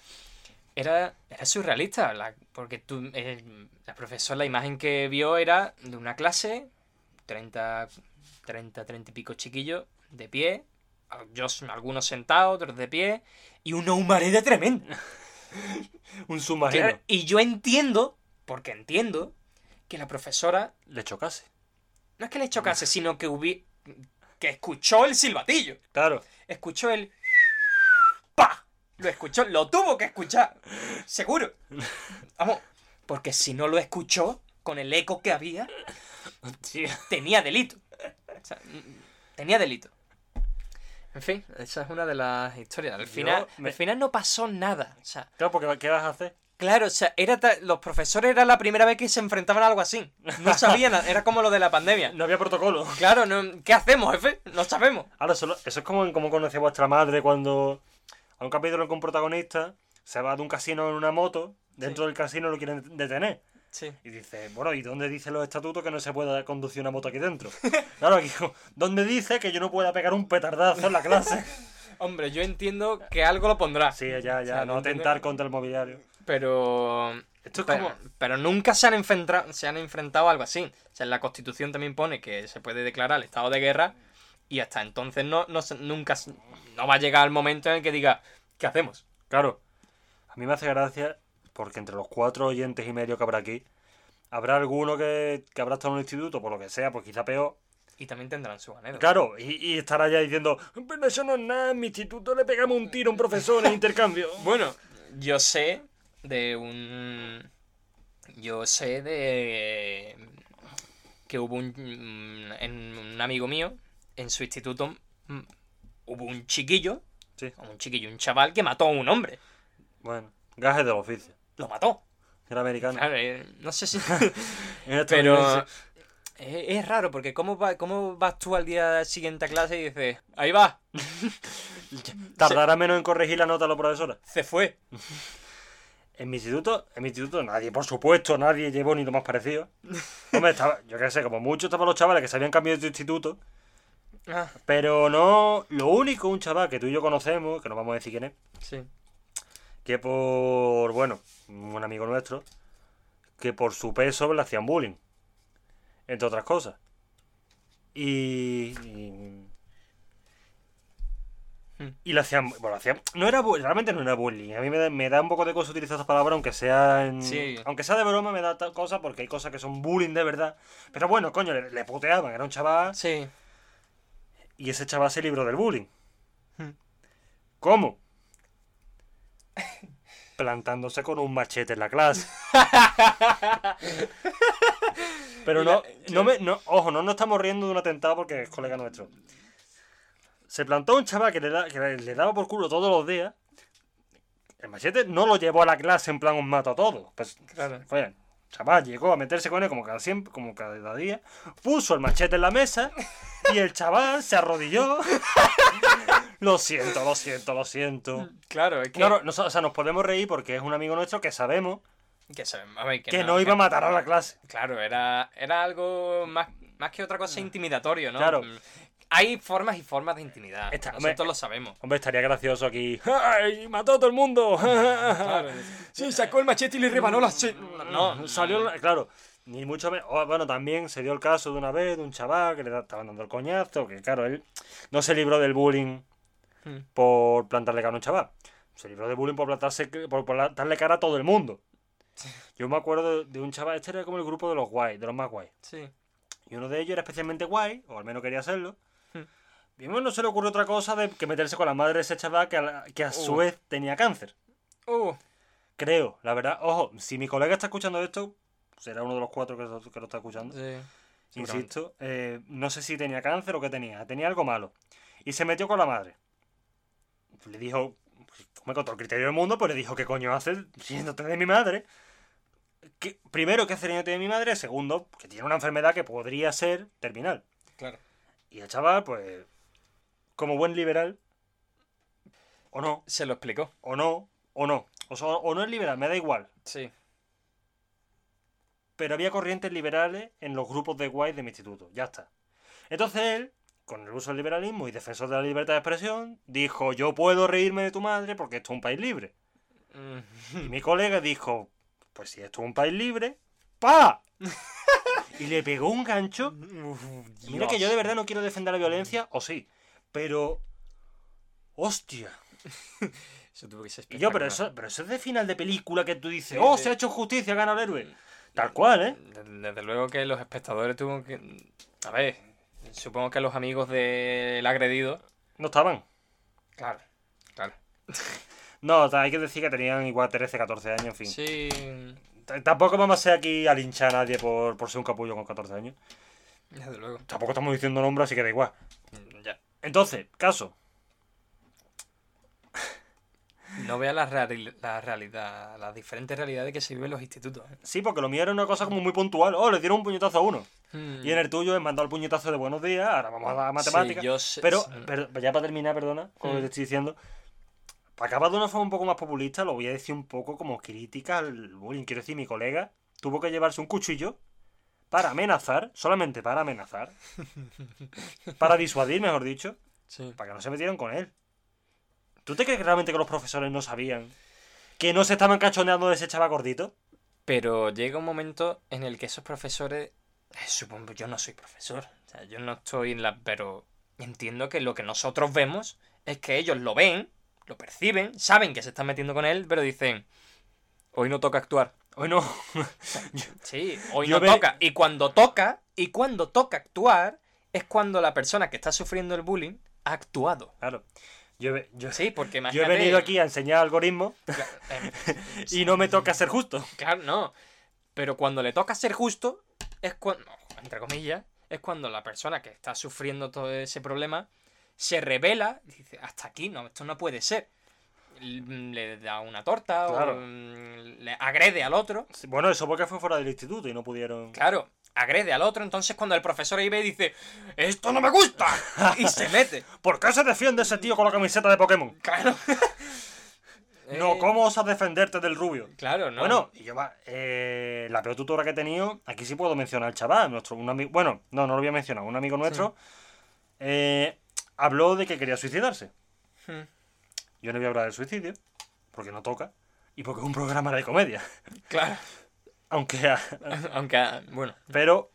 Era, era surrealista, la- porque tú, eh, la profesora, la imagen que vio era de una clase, 30, 30, 30 y pico chiquillos, de pie, yo, algunos sentados, otros de pie, y una humareda tremenda. Un submarino. Claro, y yo entiendo, porque entiendo, que la profesora Le chocase. no es que le chocase, sino que hubi que escuchó el silbatillo. Claro. Escuchó el ¡Pa! Lo escuchó, lo tuvo que escuchar. Seguro. Vamos, porque si no lo escuchó, con el eco que había, tenía delito. O sea, tenía delito. En fin, esa es una de las historias. Al final, me- al final no pasó nada. O sea, Claro, porque ¿qué vas a hacer? Claro, o sea, era los profesores era la primera vez que se enfrentaban a algo así. No sabían, era como lo de la pandemia. No había protocolo. Claro, no, ¿qué hacemos, jefe? No sabemos. Ahora, solo, eso es como en cómo conoce vuestra madre cuando a un capítulo con un protagonista se va de un casino en una moto, dentro del casino lo quieren detener. Sí. Y dice, bueno, ¿y dónde dicen los estatutos que no se pueda conducir una moto aquí dentro? Claro, aquí, ¿dónde dice que yo no pueda pegar un petardazo en la clase? Hombre, yo entiendo que algo lo pondrá. Sí, ya, ya, O sea, no no atentar contra el mobiliario. Pero. Esto es pero, como... pero nunca se han, enfrentado, se han enfrentado a algo así. O sea, en la Constitución también pone que se puede declarar el estado de guerra y hasta entonces no, no nunca no va a llegar el momento en el que diga, ¿qué hacemos? Claro, a mí me hace gracia porque entre los cuatro oyentes y medio que habrá aquí, habrá alguno que, que habrá estado en un instituto, por lo que sea, pues quizá peor. Y también tendrán su anécdota. Claro, y, y estará ya diciendo, pero eso no es nada, en mi instituto le pegamos un tiro a un profesor en intercambio. Bueno, yo sé de un. Yo sé de. Que hubo un. En un amigo mío, en su instituto, mm, hubo un chiquillo, Sí. un chiquillo, un chaval que mató a un hombre. Bueno, gajes del oficio. Lo mató. Era americano. Claro, eh, no sé si. Pero. estadounidense. Es, raro, porque ¿cómo, va, ¿cómo vas tú al día siguiente a clase y dices, ahí va, Tardará menos en corregir la nota a la profesora. se fue? En mi instituto, en mi instituto nadie, por supuesto, nadie llevó ni lo más parecido. Hombre, estaba, yo qué sé, como mucho estaban los chavales que se habían cambiado de instituto. Ah, Pero no, lo único, un chaval que tú y yo conocemos, que no vamos a decir quién es, sí. que por, bueno, un amigo nuestro, que por su peso le hacían bullying, entre otras cosas. Y... Y. y le hacían, bueno, hacían, no era, realmente no era bullying, a mí me da, me da un poco de cosa utilizar esa palabra, aunque sea en, Sí. aunque sea de broma me da cosa, porque hay cosas que son bullying de verdad. Pero bueno, coño, le, le puteaban, era un chaval, Sí. y ese chaval se libró del bullying. Hmm. ¿Cómo? Plantándose con un machete en la clase. Pero no, no me, no, ojo, no nos estamos riendo de un atentado porque es colega nuestro. Se plantó un chaval que le, da- que le daba por culo todos los días. El machete no lo llevó a la clase en plan os mato a todos. Pues, Claro. fue, chaval llegó a meterse con él como cada, siempre, como cada día. Puso el machete en la mesa y el chaval se arrodilló. Lo siento, lo siento, lo siento. Claro, es que. Claro, nos- o sea, nos podemos reír porque es un amigo nuestro que sabemos que sabemos, a ver, que, que no iba a matar a la clase. Claro, era, era algo más, más que otra cosa intimidatorio, ¿no? Claro. Hay formas y formas de intimidad. Nosotros hombre, lo sabemos. Hombre, estaría gracioso aquí. ¡Ay! ¡Mató a todo el mundo! Sí, sacó el machete y le rebanó la... No, salió. la- Claro, ni mucho menos. o, Bueno, también se dio el caso de una vez de un chaval que le estaban dando el coñazo. Que claro, él no se libró del bullying Hmm. por plantarle cara a un chaval. Se libró del bullying por, plantarse, por plantarle cara a todo el mundo. Yo me acuerdo de, de un chaval, este era como el grupo de los guays, de los más guays. Sí. Y uno de ellos era especialmente guay, o al menos quería serlo. Uno no se le ocurrió otra cosa de que meterse con la madre de ese chaval que a, la- que a su Uh. vez tenía cáncer. Uh, Creo, la verdad. Ojo, si mi colega está escuchando esto, será uno de los cuatro que lo, que lo está escuchando. sí. Insisto, eh, no sé si tenía cáncer o qué tenía. Tenía algo malo. Y se metió con la madre. Le dijo, me con todo el criterio del mundo, pues le dijo, ¿qué coño haces siéndote de mi madre? Que, primero, que hace de mi madre. Segundo, que tiene una enfermedad que podría ser terminal. Claro. Y el chaval, pues, como buen liberal, o no, Se lo explicó. o no, o no. O, sea, o no es liberal, me da igual. Sí. pero había corrientes liberales en los grupos de guays de mi instituto. Ya está. Entonces él, con el uso del liberalismo y defensor de la libertad de expresión, dijo, yo puedo reírme de tu madre porque esto es un país libre. Mm. Y mi colega dijo, pues si esto es un país libre, ¡pa! y le pegó un gancho. Mira que yo de verdad no quiero defender la violencia, o sí, pero... ¡Hostia! Eso tuvo que ser Y yo, pero eso, pero eso es de final de película que tú dices, Sí, ¡oh, se ha hecho justicia, gana el héroe! Tal cual, ¿eh? Desde, desde luego que los espectadores tuvieron que... A ver, supongo que los amigos del agredido... No estaban. Claro, claro. No, o sea, hay que decir que tenían igual 13, 14 años, en fin. Sí, T- Tampoco vamos a ser aquí a linchar a nadie por, por ser un capullo con 14 años. desde luego. Tampoco estamos diciendo nombres, así que da igual. Entonces, caso. No vea la, reali la, realidad, las diferentes realidades que se viven en los institutos. ¿eh? Sí, porque lo mío era una cosa como muy puntual. Oh, le dieron un puñetazo a uno. Hmm. Y en el tuyo es mandado el puñetazo de buenos días, ahora vamos a la matemática. Yo pero, pero, ya para terminar, perdona, con lo que hmm. te estoy diciendo. Para acabar de una forma un poco más populista, lo voy a decir un poco como crítica al bullying. Quiero decir, mi colega tuvo que llevarse un cuchillo para amenazar, solamente para amenazar, para disuadir, mejor dicho, Sí. para que no se metieran con él. ¿Tú te crees realmente que los profesores no sabían que no se estaban cachondeando de ese chaval gordito? Pero llega un momento en el que esos profesores. eh, Supongo, yo no soy profesor. O sea, yo no estoy en la. Pero entiendo que lo que nosotros vemos es que ellos lo ven, lo perciben, saben que se están metiendo con él, pero dicen. Hoy no toca actuar. Hoy no. Sí, hoy Yo no ve- toca. Y cuando toca, y cuando toca actuar, es cuando la persona que está sufriendo el bullying ha actuado. claro. Yo, he- yo, Sí, porque yo he imagínate. venido aquí a enseñar algoritmos Cla- em, y no me toca ser justo. Claro, no. Pero cuando le toca ser justo, es cuando, entre comillas, es cuando la persona que está sufriendo todo ese problema se revela y dice, hasta aquí, no, esto no puede ser. L- Le da una torta Claro. o mm, le agrede al otro. Bueno, eso porque fue fuera del instituto y no pudieron. Claro, agrede al otro. Entonces cuando el profesor ahí ve dice, esto no me gusta. Y se mete. ¿Por qué se defiende ese tío con la camiseta de Pokémon? Claro. No, Eh, ¿cómo osas defenderte del rubio? Claro, no. Bueno, y yo va, eh, la peor tutora que he tenido, aquí sí puedo mencionar al chaval, nuestro, un amigo, bueno, no, no lo voy a mencionar, un amigo nuestro, eh, habló de que quería suicidarse. Hmm. Yo no voy a hablar del suicidio, porque no toca, y porque es un programa de comedia. Claro. Aunque, Aunque, bueno. pero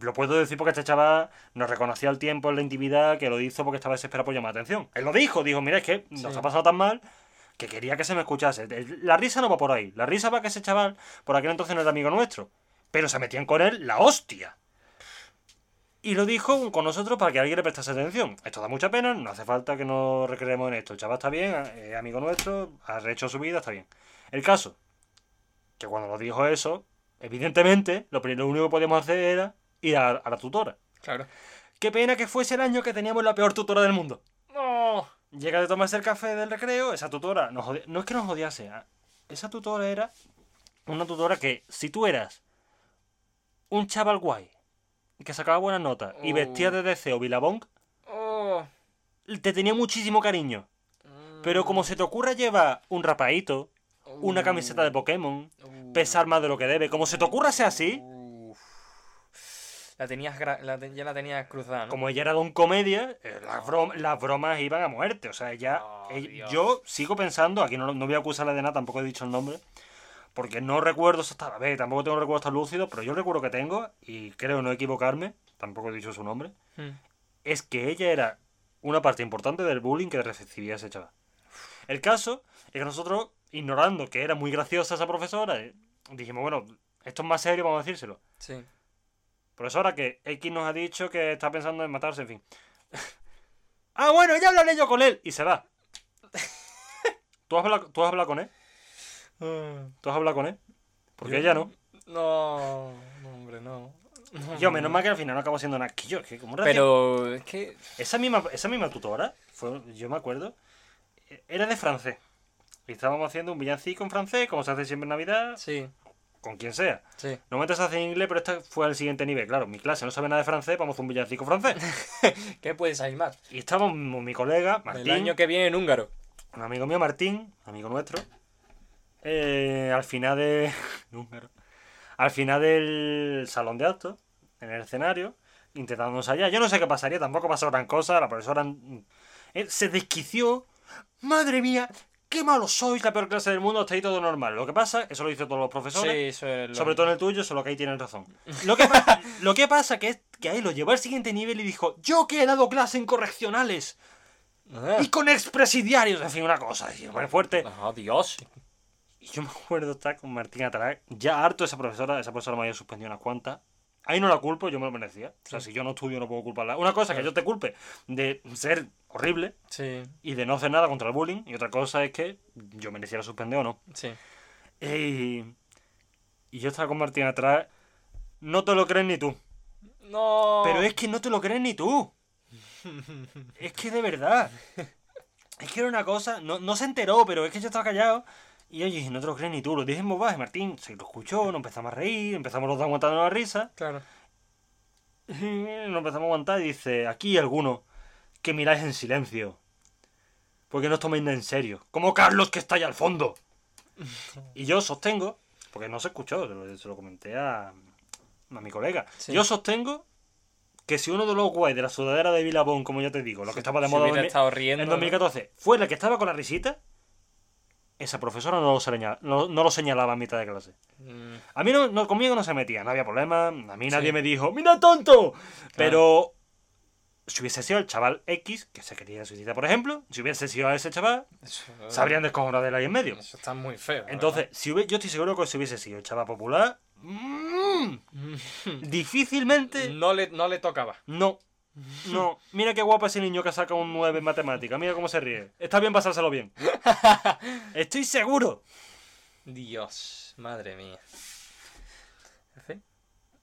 lo puedo decir porque este chaval nos reconocía al tiempo en la intimidad que lo hizo porque estaba desesperado por llamar la atención. Él lo dijo, dijo, mira, es que nos Sí. ha pasado tan mal que quería que se me escuchase. La risa no va por ahí. La risa va que ese chaval por aquel entonces no era amigo nuestro. Pero se metían con él la hostia. Y lo dijo con nosotros para que alguien le prestase atención. Esto da mucha pena, no hace falta que nos recreemos en esto. El chaval está bien, es amigo nuestro, ha rehecho su vida, está bien. El caso, que cuando nos dijo eso, evidentemente, lo, pri- lo único que podíamos hacer era ir a, a la tutora. Claro. Qué pena que fuese el año que teníamos la peor tutora del mundo. No. Llega de tomarse el café del recreo, esa tutora, nos no es que nos odiase, ah, esa tutora era una tutora que si tú eras un chaval guay, que sacaba buenas notas y Oh. vestía de DC o Billabong, Oh. te tenía muchísimo cariño. Pero como se te ocurra llevar un rapadito, una camiseta de Pokémon, Uh. pesar más de lo que debe, como se te ocurra ser así. La tenías la te- ya la tenías cruzada, ¿no? como ella era don comedia, eh, las, brom- las bromas iban a muerte. O sea, ella, Oh, ella- yo sigo pensando, aquí no, no voy a acusarle de nada, tampoco he dicho el nombre, porque no recuerdo hasta a ver, tampoco tengo recuerdos tan lúcidos, pero yo recuerdo que tengo, y creo no equivocarme, tampoco he dicho su nombre, Hmm. es que ella era una parte importante del bullying que recibía ese chaval. El caso es que nosotros, ignorando que era muy graciosa esa profesora, eh, dijimos, bueno, esto es más serio, vamos a decírselo. Sí. Profesora, que X nos ha dicho que está pensando en matarse, en fin. ah, bueno, ya hablaré yo con él. Y se va. ¿Tú has hablado, tú has hablado con él? ¿Tú has hablado con él? Porque Yo- ella no. No, no, hombre, no. Yo, menos no. mal que al final no acabo siendo nada. Que yo, que como Pero es que. Esa misma, esa misma tutora, fue, yo me acuerdo, era de francés. Y estábamos haciendo un villancico en francés, como se hace siempre en Navidad, Sí, con quien sea. sí. Normalmente se hace en inglés, pero esta fue al siguiente nivel. Claro, mi clase no sabe nada de francés, vamos a un villancico francés. ¿Qué puede salir más? Y estábamos mi colega, Martín. El año que viene en húngaro. un amigo mío, Martín, amigo nuestro, eh, al final de. Número. Al final del salón de actos, en el escenario, intentando ensayar. Yo no sé qué pasaría, tampoco pasó gran cosa. La profesora mm, eh, se desquició. Madre mía, qué malo sois, la peor clase del mundo, está ahí todo normal. Lo que pasa, eso lo dicen todos los Sí, profesores. eso es lo... Sobre todo en el tuyo, solo que ahí tienen razón. Lo que, pa- lo que pasa que es que ahí lo llevó al siguiente nivel y dijo, yo que he dado clase en correccionales Ah. y con expresidiarios, en fin, una cosa así, súper fuerte. Ah, Dios. Y yo me acuerdo estar con Martín atrás, ya harto de esa profesora, esa profesora me había suspendido unas cuantas. Ahí no la culpo, yo me lo merecía. O sea, si yo no estudio no puedo culparla. Una cosa es que yo te culpe de ser horrible Sí, y de no hacer nada contra el bullying, y otra cosa es que yo mereciera suspender o no. sí. Y, y yo estaba con Martín atrás, no te lo crees ni tú. No. Pero es que no te lo crees ni tú. Es que de verdad. es que era una cosa, no, no se enteró, pero es que yo estaba callado. Y oye, no te lo crees ni tú, lo dije en voz baja, y Martín se lo escuchó, nos empezamos a reír, empezamos los dos aguantando la risa. Claro. Nos empezamos a aguantar y dice, aquí alguno que miráis en silencio. Porque no os toméis en serio. Como Carlos que está ahí al fondo. Y yo sostengo, porque no se escuchó, se lo, se lo comenté a, a mi colega. Sí. Yo sostengo que si uno de los guays de la sudadera de Vilabón, como ya te digo, lo que estaba de moda en- riendo, en ¿no? 2014, fue la que estaba con la risita, esa profesora no lo, señala- no, no lo señalaba a mitad de clase. Mm, A mí no, no- conmigo no se metía, no había problema. A mí nadie Sí. me dijo, ¡mira tonto! Pero si hubiese sido el chaval X, que se quería suicidar, por ejemplo, si hubiese sido a ese chaval, eso, se habrían descojonado de él ahí en medio. eso está muy feo. Entonces, si yo estoy seguro que si hubiese sido el chaval popular, mm, verdad. difícilmente. no, le, no le tocaba. No. No. Mira qué guapo ese niño que saca un 9 en matemática. Mira cómo se ríe. Está bien pasárselo bien. Estoy seguro. Dios, madre mía. En fin,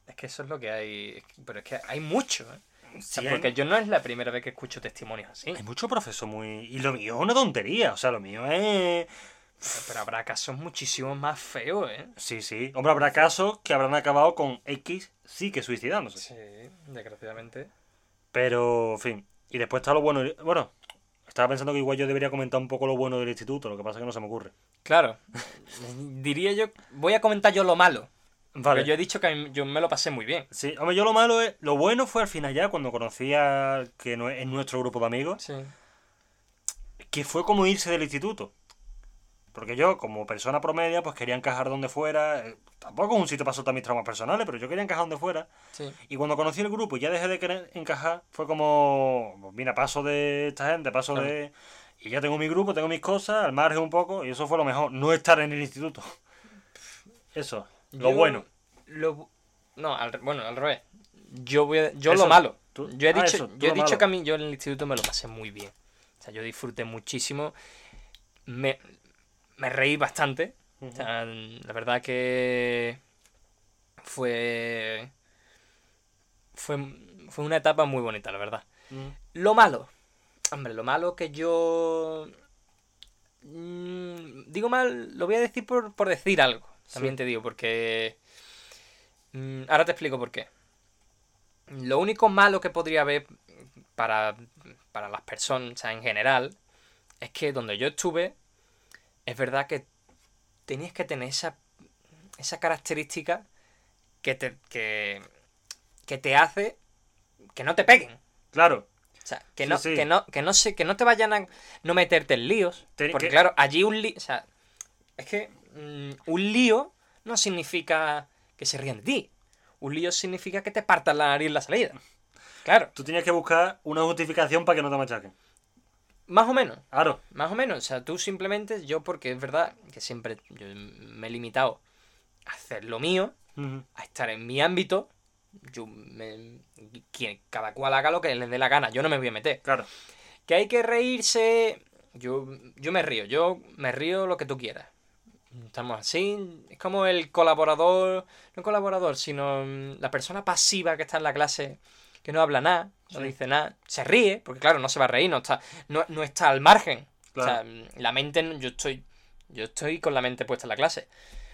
es que eso es lo que hay. Pero es que hay mucho, ¿eh? O sea, porque yo no es la primera vez que escucho testimonios así. Hay mucho profesor muy. Y lo mío es una tontería. O sea, lo mío es. Pero habrá casos muchísimo más feos, ¿eh? Sí, sí. Hombre, habrá casos que habrán acabado con X sí que suicidándose. Sí, desgraciadamente. Pero, en fin. Y después está lo bueno. Bueno, estaba pensando que igual yo debería comentar un poco lo bueno del instituto. Lo que pasa es que no se me ocurre. Claro. Diría yo. Voy a comentar yo lo malo. Vale. Pero yo he dicho que yo me lo pasé muy bien. Sí, hombre, yo lo malo es. Lo bueno fue al final ya cuando conocí a. que no es nuestro grupo de amigos. Sí. que fue como irse del instituto. Porque yo, como persona promedia, pues quería encajar donde fuera. eh, Tampoco es un sitio para soltar mis traumas personales, pero yo quería encajar donde fuera. Sí. Y cuando conocí el grupo y ya dejé de querer encajar, fue como, pues mira, paso de esta gente, paso Claro. de... Y ya tengo mi grupo, tengo mis cosas, al margen un poco, y eso fue lo mejor, no estar en el instituto. Eso, lo Yo- bueno. Lo, no, al, bueno, al revés. Yo, voy a- yo Eso, lo malo. tú- yo he ah, dicho, eso, yo he dicho malo. que a mí yo en el instituto me lo pasé muy bien. O sea, yo disfruté muchísimo. Me, me reí bastante. O sea, la verdad que fue, fue fue una etapa muy bonita, la verdad. Lo malo. Hombre, lo malo que yo... mm, digo mal, lo voy a decir por, por decir algo. También Sí. te digo, porque... mm, ahora te explico por qué. Lo único malo que podría haber para, para las personas o sea, en general es que donde yo estuve, es verdad que tenías que tener esa, esa característica que te, que, que te hace que no te peguen. Claro, O sea, que no, sí. que no, que no se, que no te vayan a no meterte en líos. Porque que- claro, allí un lío. O sea, es que mm, un lío no significa que se rían de ti. Un lío significa que te partan la nariz en la salida. Claro, tú tenías que buscar una justificación para que no te machaquen. Más o menos. Claro, Más o menos. O sea, tú simplemente, yo porque es verdad que siempre yo me he limitado a hacer lo mío, a estar en mi ámbito. Yo me- quien, cada cual haga lo que le dé la gana. Yo no me voy a meter. claro. Que hay que reírse. Yo, yo me río, yo me río lo que tú quieras. Estamos así. Es como el colaborador. No colaborador, sino mm, la persona pasiva que está en la clase. Que no habla nada, no Sí. dice nada. Se ríe, porque claro, no se va a reír, no está, no, no está al margen. Claro. O sea, mm, la mente. Yo estoy. Yo estoy con la mente puesta en la clase.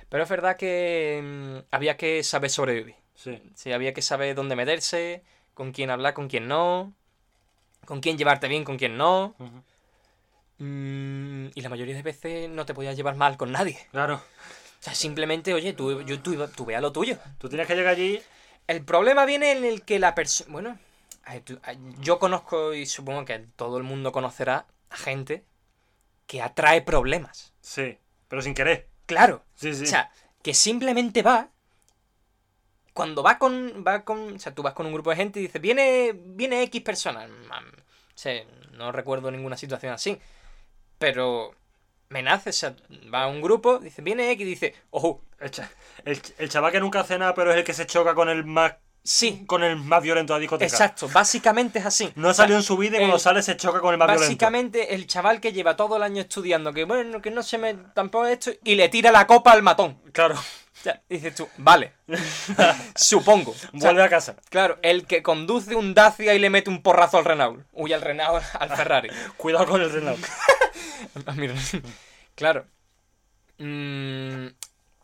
Pero es verdad que mm, había que saber sobrevivir. Sí. Sí, había que saber dónde meterse, con quién hablar, con quién no, con quién llevarte bien, con quién no. Mm, y la mayoría de veces no te podías llevar mal con nadie. Claro. O sea, simplemente, oye, tú, yo, tú, tú ve a lo tuyo. Tú tienes que llegar allí. El problema viene en el que la persona... Bueno, yo conozco y supongo que todo el mundo conocerá a gente que atrae problemas. Sí, pero sin querer. Claro. Sí, sí. O sea, que simplemente va. Cuando va con. va con. O sea, tú vas con un grupo de gente y dices, viene. viene X personas. O sea, no recuerdo ninguna situación así. Pero. Me nace, o sea, va un grupo, dice, viene X y dice, ojo, El, cha- el, el chaval que nunca hace nada, pero es el que se choca con el más sí, con el más violento de la discoteca. exacto, básicamente es así. No ha salido en su vida y cuando el- sale se choca con el más violento. Básicamente el chaval que lleva todo el año estudiando, que bueno, que no se me tampoco esto, y le tira la copa al matón. Claro. Ya, dices tú, vale. Supongo. O sea, Vuelve a casa. claro, el que conduce un Dacia y le mete un porrazo al Renault. Uy, al Renault, al Ferrari. Cuidado con el Renault. Ah, mira. claro. Mm,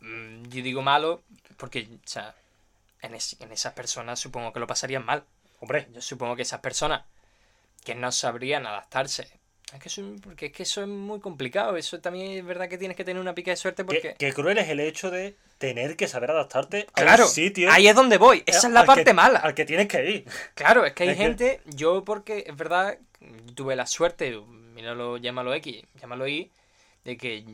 mm, yo digo malo porque, o sea, en, es- en esas personas supongo que lo pasarían mal. Hombre, Yo supongo que esas personas que no sabrían adaptarse. Es que eso, porque es que eso es muy complicado. Eso también es verdad que tienes que tener una pica de suerte porque. qué, qué cruel es el hecho de tener que saber adaptarte a Claro, un sitio. ahí es donde voy. Esa es la parte que- mala. Al que tienes que ir. Claro, es que hay Es que- gente, yo porque es verdad, tuve la suerte, míralo, llámalo X, llámalo Y, de que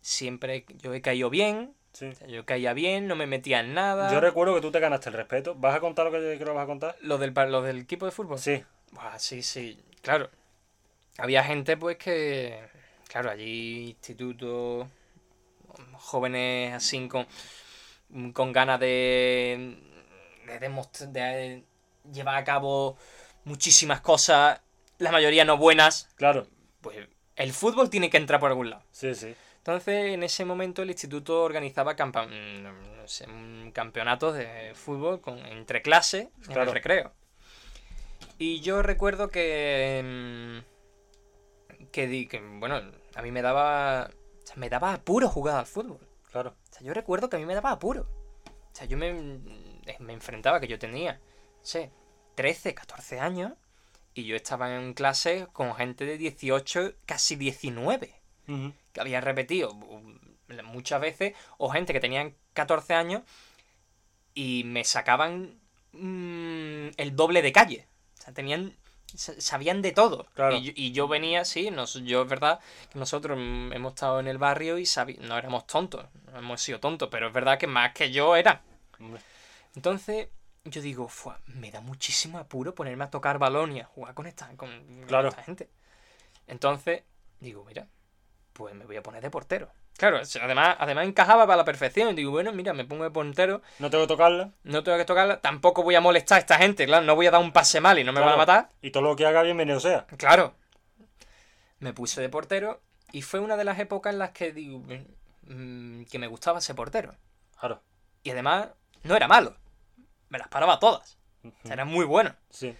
siempre yo he caído bien, Sí. yo caía bien, no me metía en nada. Yo recuerdo que tú te ganaste el respeto. ¿Vas a contar lo que creo que vas a contar? Lo del, lo del equipo de fútbol. Sí. Buah, sí, sí, claro. Había gente pues que, claro, allí institutos, jóvenes así con, con ganas de, de, demostrar, de llevar a cabo muchísimas cosas, la mayoría no buenas, Claro. pues el fútbol tiene que entrar por algún lado. Sí, sí. Entonces, en ese momento el instituto organizaba campa- mm, no sé, campeonatos de fútbol con, entre clases en Claro. el recreo. Y yo recuerdo que. mm, que, di, que, bueno, a mí me daba. o sea, me daba apuro jugar al fútbol. Claro. O sea, yo recuerdo que a mí me daba apuro. O sea, yo me, me enfrentaba, que yo tenía, no sé, 13, 14 años. Y yo estaba en clase con gente de 18, casi 19 Ujú. que había repetido um, muchas veces, o gente que tenían 14 años y me sacaban mm, el doble de calle. O sea, tenían, sa- sabían de todo. Claro. Y, yo, y yo venía, sí, nos, yo es verdad que nosotros hemos estado en el barrio y no éramos tontos, no hemos sido tontos, pero es verdad que más que yo. Hombre. Entonces, yo digo, "Fua, me da muchísimo apuro ponerme a tocar balón y a jugar con esta, con, Claro. esta gente. Entonces, digo, mira, pues me voy a poner de portero. Claro, además, además encajaba para la perfección. Digo, bueno, mira, me pongo de portero, No tengo que tocarla. no tengo que tocarla, tampoco voy a molestar a esta gente, claro, no voy a dar un pase mal y no me Claro. van a matar. Y todo lo que haga bienvenido sea. Claro. Me puse de portero y fue una de las épocas en las que digo, mm, que me gustaba ser portero. Claro. Y además, no era malo. Me las paraba todas. Sea, era muy bueno. Sí.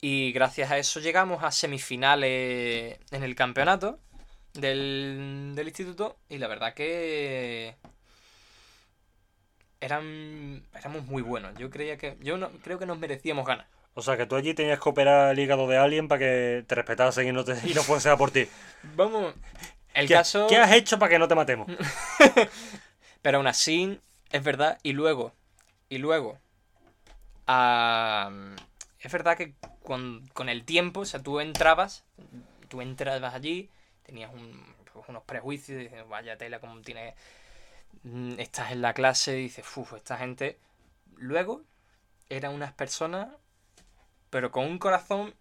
Y gracias a eso llegamos a semifinales en el campeonato del, del instituto. Y la verdad que eran éramos muy buenos. Yo creía que yo no creo que nos merecíamos ganar. O sea, que tú allí tenías que operar el hígado de alguien para que te respetasen y no, te, y no fuese a por ti. Vamos, el ¿Qué, caso, ¿Qué has hecho para que no te matemos? pero aún así es verdad y luego y luego ah, es verdad que con, con el tiempo, o sea, tú entrabas, tú entrabas allí, tenías un- pues, unos prejuicios, dices, vaya tela, como tiene. mm, Estás en la clase y dices, uff, esta gente. Luego eran unas personas, pero con un corazón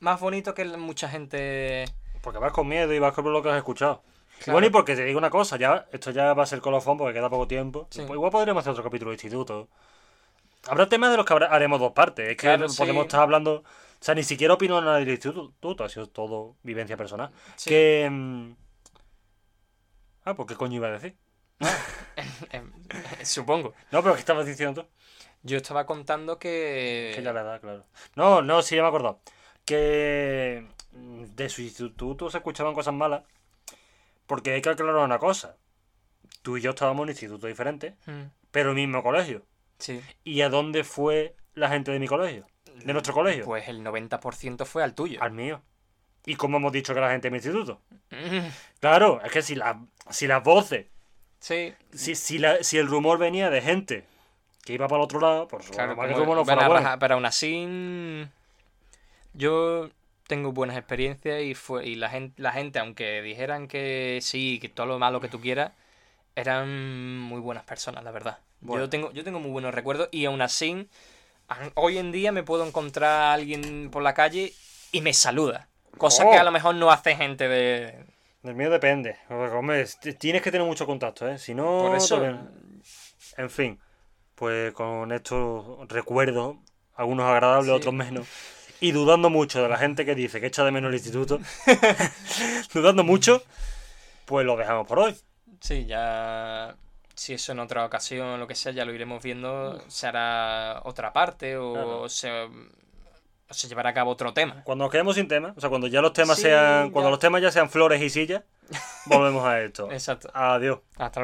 más bonito que mucha gente. Porque vas con miedo y vas con lo que has escuchado. Claro. Bueno, y porque te digo una cosa, ya esto ya va a ser colofón porque queda poco tiempo. Sí. Pues igual podríamos hacer otro capítulo de instituto. Habrá temas de los que habrá- haremos dos partes. Es que Claro, no sí. podemos estar hablando. O sea, ni siquiera opino nada del instituto, ha sido todo vivencia personal. Sí. Que. mm, Ah, pues qué coño iba a decir. Supongo. No, pero ¿qué estabas diciendo tú? Yo estaba contando que. Que ya la edad, claro. No, no, sí, ya me he acordado. Que mm, de su instituto se escuchaban cosas malas. Porque hay que aclarar una cosa. Tú y yo estábamos en institutos diferentes, Mm, pero el mismo colegio. Sí. ¿Y a dónde fue la gente de mi colegio? ¿De nuestro colegio? Pues el 90% fue al tuyo. Al mío. ¿Y cómo hemos dicho que la gente de mi instituto? Mm, Claro, es que si, la, si las voces, Sí, si, si, la- si el rumor venía de gente que iba para el otro lado, pues claro, como no fuera bueno. pero aún así mm, yo tengo buenas experiencias y fue y la gente, la gente aunque dijeran que sí, que todo lo malo que tú quieras, eran muy buenas personas, la verdad. Bueno. Yo tengo yo tengo muy buenos recuerdos y aún así hoy en día me puedo encontrar a alguien por la calle y me saluda, cosa Oh. que a lo mejor no hace gente de Del mío depende. Hombre, tienes que tener mucho contacto, ¿eh? Si no... por eso todavía- En fin, pues con estos recuerdos, algunos agradables, Sí. otros menos, y dudando mucho de la gente que dice que echa de menos el instituto, dudando mucho, pues lo dejamos por hoy. sí, ya si eso en otra ocasión, lo que sea, ya lo iremos viendo, se hará otra parte o, Claro. se, se llevará a cabo otro tema. Cuando nos quedemos sin tema, o sea, cuando ya los temas Sí, sean. Cuando los temas ya sean flores y sillas, volvemos a esto. Exacto. Adiós. Hasta luego.